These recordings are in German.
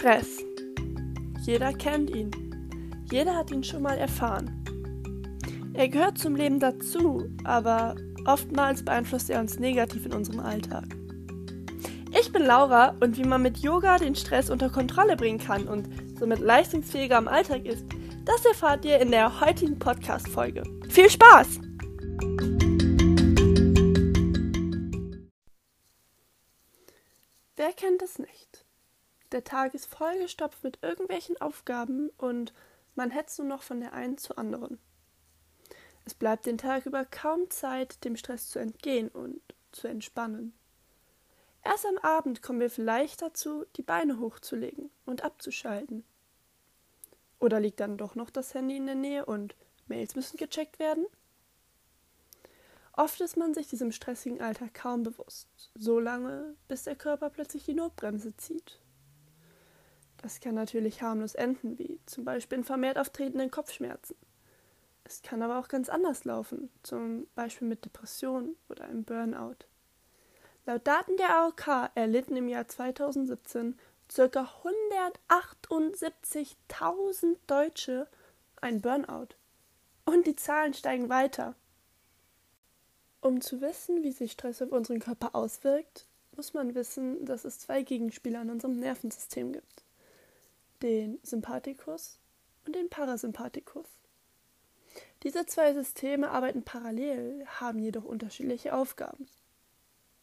Stress. Jeder kennt ihn. Jeder hat ihn schon mal erfahren. Er gehört zum Leben dazu, aber oftmals beeinflusst er uns negativ in unserem Alltag. Ich bin Laura und wie man mit Yoga den Stress unter Kontrolle bringen kann und somit leistungsfähiger im Alltag ist, das erfahrt ihr in der heutigen Podcast-Folge. Viel Spaß! Wer kennt es nicht? Der Tag ist vollgestopft mit irgendwelchen Aufgaben und man hetzt nur noch von der einen zur anderen. Es bleibt den Tag über kaum Zeit, dem Stress zu entgehen und zu entspannen. Erst am Abend kommen wir vielleicht dazu, die Beine hochzulegen und abzuschalten. Oder liegt dann doch noch das Handy in der Nähe und Mails müssen gecheckt werden? Oft ist man sich diesem stressigen Alltag kaum bewusst, so lange, bis der Körper plötzlich die Notbremse zieht. Das kann natürlich harmlos enden, wie zum Beispiel in vermehrt auftretenden Kopfschmerzen. Es kann aber auch ganz anders laufen, zum Beispiel mit Depressionen oder einem Burnout. Laut Daten der AOK erlitten im Jahr 2017 ca. 178.000 Deutsche ein Burnout. Und die Zahlen steigen weiter. Um zu wissen, wie sich Stress auf unseren Körper auswirkt, muss man wissen, dass es zwei Gegenspieler in unserem Nervensystem gibt den Sympathikus und den Parasympathikus. Diese zwei Systeme arbeiten parallel, haben jedoch unterschiedliche Aufgaben.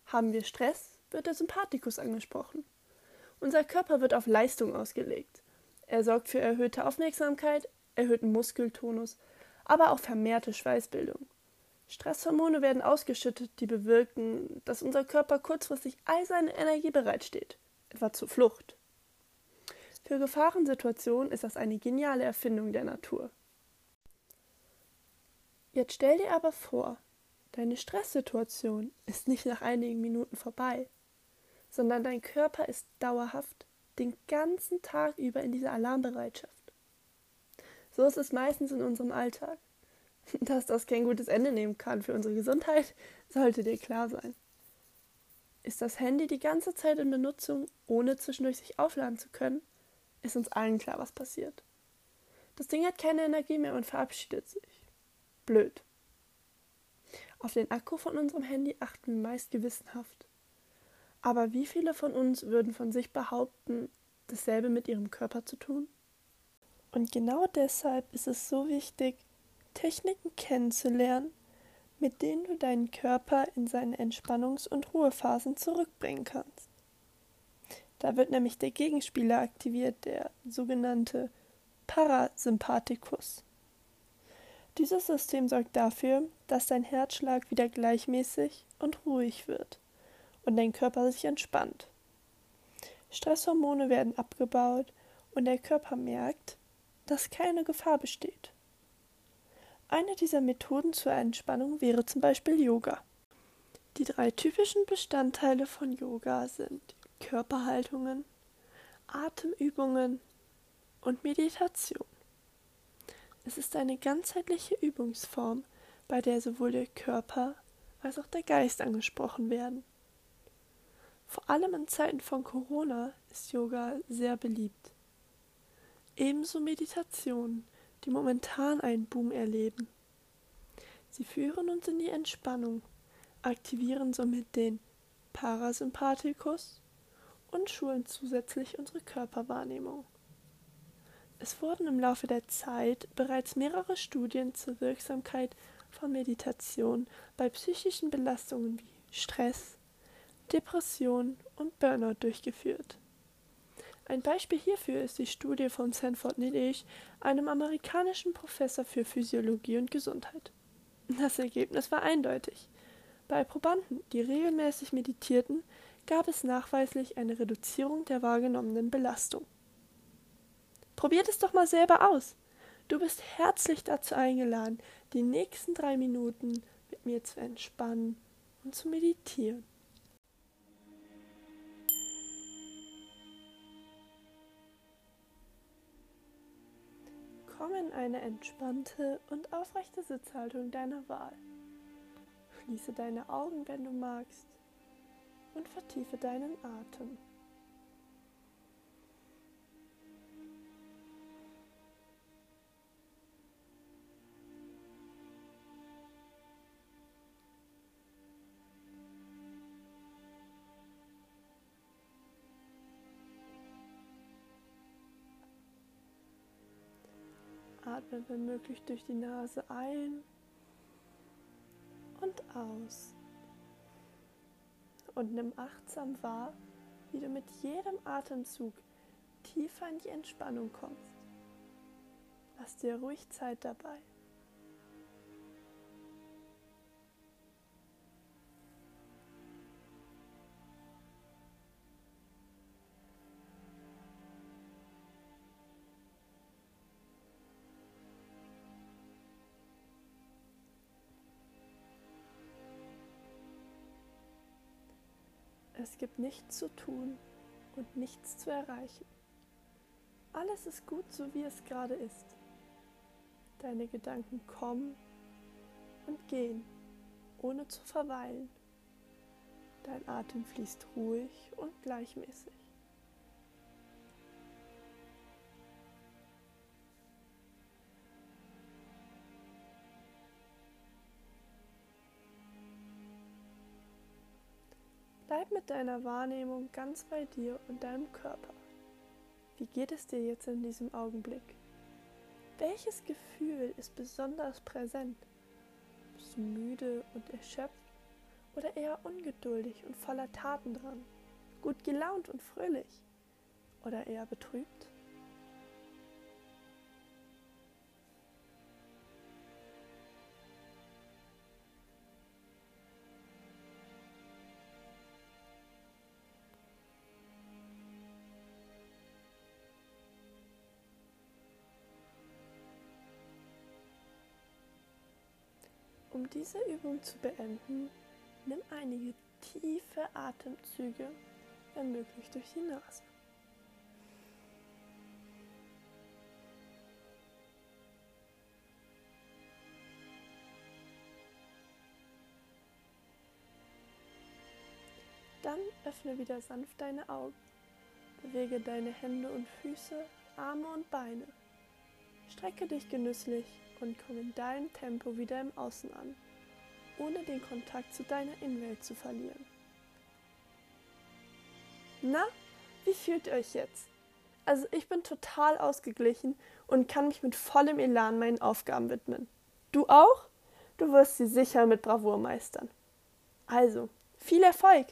Haben wir Stress, wird der Sympathikus angesprochen. Unser Körper wird auf Leistung ausgelegt. Er sorgt für erhöhte Aufmerksamkeit, erhöhten Muskeltonus, aber auch vermehrte Schweißbildung. Stresshormone werden ausgeschüttet, die bewirken, dass unser Körper kurzfristig all seine Energie bereitsteht, etwa zur Flucht. Für Gefahrensituationen ist das eine geniale Erfindung der Natur. Jetzt stell dir aber vor, deine Stresssituation ist nicht nach einigen Minuten vorbei, sondern dein Körper ist dauerhaft den ganzen Tag über in dieser Alarmbereitschaft. So ist es meistens in unserem Alltag. Dass das kein gutes Ende nehmen kann für unsere Gesundheit, sollte dir klar sein. Ist das Handy die ganze Zeit in Benutzung, ohne zwischendurch sich aufladen zu können, ist uns allen klar, was passiert. Das Ding hat keine Energie mehr und verabschiedet sich. Blöd. Auf den Akku von unserem Handy achten wir meist gewissenhaft. Aber wie viele von uns würden von sich behaupten, dasselbe mit ihrem Körper zu tun? Und genau deshalb ist es so wichtig, Techniken kennenzulernen, mit denen du deinen Körper in seine Entspannungs- und Ruhephasen zurückbringen kannst. Da wird nämlich der Gegenspieler aktiviert, der sogenannte Parasympathikus. Dieses System sorgt dafür, dass dein Herzschlag wieder gleichmäßig und ruhig wird und dein Körper sich entspannt. Stresshormone werden abgebaut und der Körper merkt, dass keine Gefahr besteht. Eine dieser Methoden zur Entspannung wäre zum Beispiel Yoga. Die drei typischen Bestandteile von Yoga sind Körperhaltungen, Atemübungen und Meditation. Es ist eine ganzheitliche Übungsform, bei der sowohl der Körper als auch der Geist angesprochen werden. Vor allem in Zeiten von Corona ist Yoga sehr beliebt. Ebenso Meditationen, die momentan einen Boom erleben. Sie führen uns in die Entspannung, aktivieren somit den Parasympathikus und schulen zusätzlich unsere Körperwahrnehmung. Es wurden im Laufe der Zeit bereits mehrere Studien zur Wirksamkeit von Meditation bei psychischen Belastungen wie Stress, Depression und Burnout durchgeführt. Ein Beispiel hierfür ist die Studie von Sanford Nilich, einem amerikanischen Professor für Physiologie und Gesundheit. Das Ergebnis war eindeutig. Bei Probanden, die regelmäßig meditierten, gab es nachweislich eine Reduzierung der wahrgenommenen Belastung. Probiert es doch mal selber aus. Du bist herzlich dazu eingeladen, die nächsten drei Minuten mit mir zu entspannen und zu meditieren. Komm in eine entspannte und aufrechte Sitzhaltung deiner Wahl. Schließe deine Augen, wenn du magst, und vertiefe deinen Atem. Atme wenn möglich durch die Nase ein und aus. Und nimm achtsam wahr, wie du mit jedem Atemzug tiefer in die Entspannung kommst. Lass dir ruhig Zeit dabei. Es gibt nichts zu tun und nichts zu erreichen. Alles ist gut, so wie es gerade ist. Deine Gedanken kommen und gehen, ohne zu verweilen. Dein Atem fließt ruhig und gleichmäßig. Bleib mit deiner Wahrnehmung ganz bei dir und deinem Körper. Wie geht es dir jetzt in diesem Augenblick? Welches Gefühl ist besonders präsent? Bist du müde und erschöpft oder eher ungeduldig und voller Tatendrang? Gut gelaunt und fröhlich oder eher betrübt? Um diese Übung zu beenden, nimm einige tiefe Atemzüge, wenn möglich durch die Nase. Dann öffne wieder sanft deine Augen. Bewege deine Hände und Füße, Arme und Beine. Strecke dich genüsslich und komm in deinem Tempo wieder im Außen an, ohne den Kontakt zu deiner Innenwelt zu verlieren. Na, wie fühlt ihr euch jetzt? Also ich bin total ausgeglichen und kann mich mit vollem Elan meinen Aufgaben widmen. Du auch? Du wirst sie sicher mit Bravour meistern. Also, viel Erfolg!